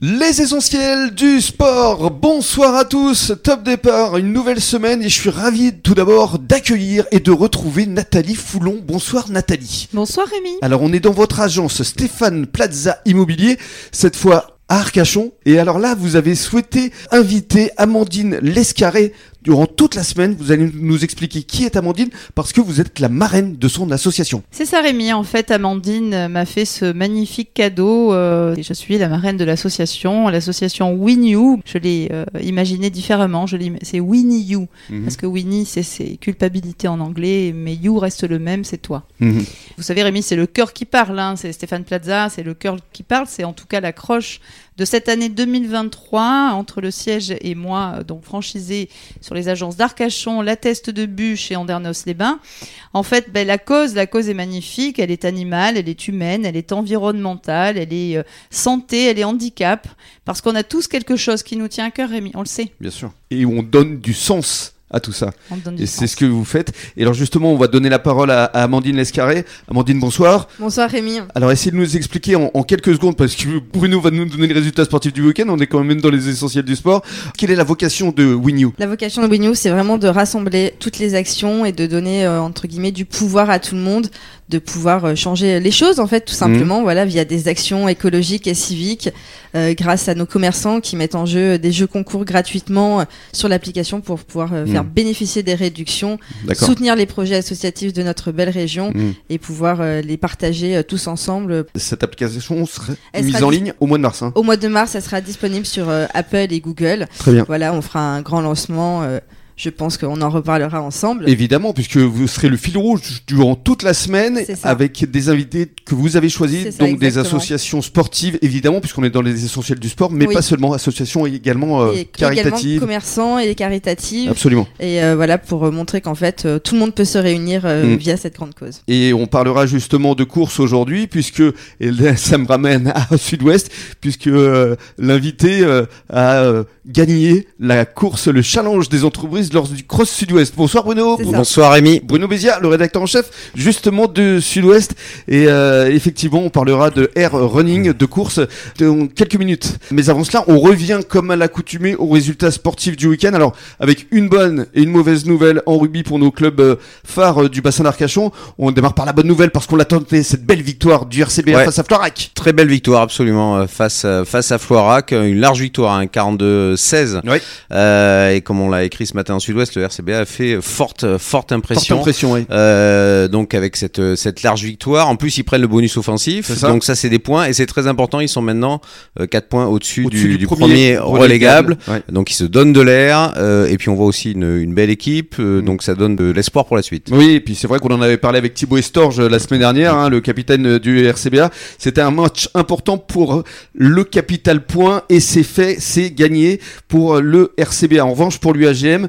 Les essentiels du sport, bonsoir à tous, top départ, une nouvelle semaine et je suis ravi tout d'abord d'accueillir et de retrouver Nathalie Foulon. Bonsoir Nathalie. Bonsoir Rémi. Alors on est dans votre agence Stéphane Plaza Immobilier, cette fois à Arcachon. Et alors là, vous avez souhaité inviter Amandine Lescarré durant toute la semaine. Vous allez nous expliquer qui est Amandine parce que vous êtes la marraine de son association. C'est ça Rémi, en fait Amandine m'a fait ce magnifique cadeau. euh, et je suis la marraine de l'association, l'association Win You. Je l'ai euh, imaginé différemment, je c'est Winnie You. Mhm. Parce que Winnie c'est c'est culpabilité en anglais, mais You reste le même, c'est toi. Mhm. Vous savez Rémi, c'est le cœur qui parle, hein. c'est Stéphane Plaza, c'est le cœur qui parle, c'est en tout cas l'accroche de cette année 2023 entre le siège et moi, euh, donc franchisé sur les agences d'Arcachon, La Teste de Bûche et Andernos-les-Bains. En fait, ben, la cause, la cause est magnifique. Elle est animale, elle est humaine, elle est environnementale, elle est euh, santé, elle est handicap. Parce qu'on a tous quelque chose qui nous tient à cœur, Rémi. On le sait. Bien sûr. Et on donne du sens à tout ça. Et c'est ce que vous faites. Et alors justement, on va donner la parole à, à Amandine Lescarré. Amandine, bonsoir. Bonsoir Rémi. Alors essayez de nous expliquer en, en quelques secondes, parce que Bruno va nous donner les résultats sportifs du week-end, on est quand même dans les essentiels du sport. Quelle est la vocation de Win You? La vocation de WinU, c'est vraiment de rassembler toutes les actions et de donner euh, entre guillemets du pouvoir à tout le monde, de pouvoir euh, changer les choses en fait, tout simplement, voilà, via des actions écologiques et civiques, euh, grâce à nos commerçants qui mettent en jeu des jeux concours gratuitement euh, sur l'application pour pouvoir euh, faire Mhm. bénéficier des réductions, soutenir les projets associatifs de notre belle région Mm. et pouvoir euh, les partager tous ensemble. Cette application Elle mise sera en ligne au mois de mars. hein. Au mois de mars, ça sera disponible sur Apple et Google. Très bien. Voilà, on fera un grand lancement. Je pense qu'on en reparlera ensemble. Évidemment, puisque vous serez le fil rouge durant toute la semaine avec des invités que vous avez choisis, donc des associations sportives, évidemment, puisqu'on est dans les essentiels du sport, mais Oui. pas seulement, associations également euh, et également caritatives. commerçants et caritatives. Absolument. Et euh, voilà, pour euh, montrer qu'en fait, euh, tout le monde peut se réunir Mm. via cette grande cause. Et on parlera justement de course aujourd'hui, puisque et là, ça me ramène à Sud-Ouest, puisque l'invité a gagné la course, le challenge des entreprises lors du Cross Sud-Ouest. Bonsoir Bruno. Bonsoir Rémi. Bruno Bézia, le rédacteur en chef, justement de Sud-Ouest. Et euh, effectivement, on parlera de air running, de course, dans quelques minutes. Mais avant cela, on revient comme à l'accoutumée aux résultats sportifs du week-end. Alors, avec une bonne et une mauvaise nouvelle en rugby pour nos clubs euh, phares euh, du bassin d'Arcachon. On démarre par la bonne nouvelle parce qu'on l'attendait, cette belle victoire du RCBA Ouais. face à Florac. Très belle victoire absolument face face à Floirac, une large victoire, hein, 42-16. Oui. Euh, et comme on l'a écrit ce matin en Sud-Ouest, le RCBA a fait forte forte Forte impression. oui. Euh, donc avec cette euh, cette large victoire, en plus ils prennent le bonus offensif, ça. donc ça c'est des points et c'est très important. Ils sont maintenant 4 points au-dessus du, du premier, relégable. Ouais. Donc ils se donnent de l'air euh, et puis on voit aussi une, une belle équipe, euh, Mm. donc ça donne de l'espoir pour la suite. Oui, et puis c'est vrai qu'on en avait parlé avec Thibaut Estorge euh, la semaine dernière, hein, le capitaine euh, du RCBA. C'était un match important pour euh, le capital point et c'est fait, c'est gagné pour euh, le RCBA. En revanche, pour l'UAGM,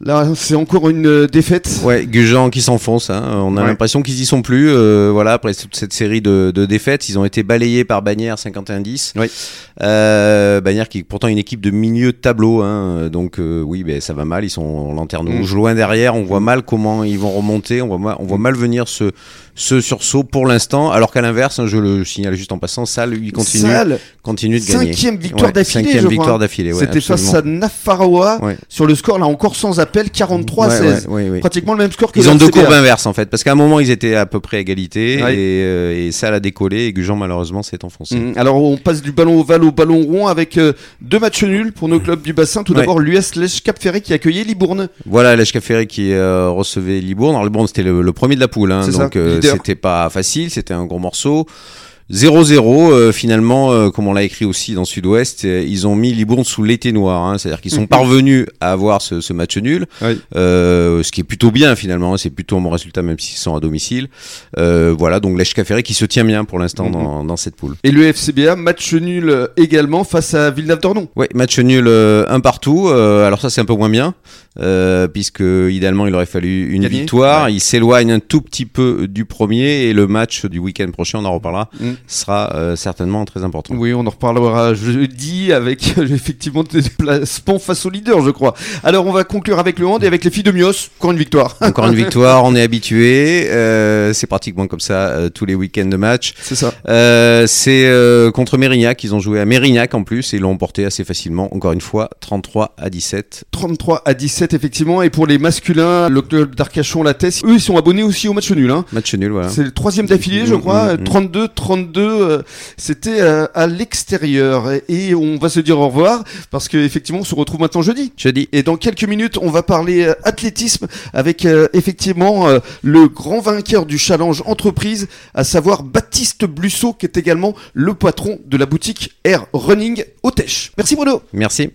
là, c'est encore une euh, défaite. Ouais, Gujan qui s'enfonce. Hein. On a Ouais. l'impression qu'ils y sont plus. euh, voilà, après toute cette série de, de défaites, ils ont été balayés par Bagnères 51-10. Oui. Euh, Bagnères qui est pourtant une équipe de milieu de tableau. Hein. Donc euh, oui, ben ça va mal. Ils sont en lanterne Mm. rouge loin derrière. On voit mal comment ils vont remonter. On voit mal, on voit mal venir ce, ce sursaut pour l'instant. Alors qu'à l'inverse, hein, je le signale juste en passant, Salle lui continue, Salle, continue de gagner. cinquième victoire Ouais, d'affilée. Cinquième je victoire d'affilée. Ouais, C'était face à Ouais. sur le score, là encore sans appel, 43 à Ouais, 16. ouais, ouais, ouais. Pratiquement le même score que Ils ont deux courbes inverses en fait, parce qu'à un moment ils étaient à peu près à égalité et, euh, et ça a décollé et Gujan malheureusement s'est enfoncé. Mm, Alors on passe du ballon ovale au ballon rond avec euh, deux matchs nuls pour nos clubs du bassin. Tout d'abord l'US Lèche Cap Ferré qui accueillait Libourne. Voilà Lèche Ferré qui euh, recevait Libourne. Alors Libourne c'était le, le premier de la poule, hein, donc euh, c'était pas facile, c'était un gros morceau. 0-0 euh, finalement, euh, comme on l'a écrit aussi dans Sud-Ouest, euh, ils ont mis Libourne sous l'été noir, hein, c'est-à-dire qu'ils sont parvenus à avoir ce, ce match nul, Oui. euh, ce qui est plutôt bien finalement, hein, c'est plutôt un bon résultat même s'ils sont à domicile. Euh, voilà donc Lèche Ferré qui se tient bien pour l'instant Mhm. dans, dans cette poule. Et le FCBA, match nul également face à Villeneuve-d'Ornon. Ouais, match nul euh, un partout. Euh, alors ça c'est un peu moins bien, euh, puisque idéalement il aurait fallu une Gagner. victoire. Ouais. Il s'éloigne un tout petit peu du premier et le match du week-end prochain, on en reparlera, Mm. Sera euh, certainement très important. Oui, on en reparlera jeudi avec euh, effectivement des placements face au leader, je crois. Alors, on va conclure avec le hand et avec les filles de Mios. Encore une victoire. Encore une victoire, on est habitué. Euh, c'est pratiquement comme ça euh, tous les week-ends de match. C'est ça. C'est contre Mérignac, ils ont joué à Mérignac en plus et l'ont emporté assez facilement. Encore une fois, 33 à 17. 33 à 17, effectivement. Et pour les masculins, le club d'Arcachon, la Tess, eux, ils sont abonnés aussi au match nul. Hein. Match nul, voilà. C'est le troisième d'affilée, je Mm, crois. mm, mm. 32, 32. Euh, C'était à l'extérieur. Et on va se dire au revoir parce qu'effectivement, on se retrouve maintenant jeudi. Jeudi. Et dans quelques minutes, on va parler euh, athlétisme avec euh, effectivement le grand vainqueur du challenge entreprise, à savoir Baptiste Blussot, qui est également le patron de la boutique Air Running au. Merci Bruno. Merci.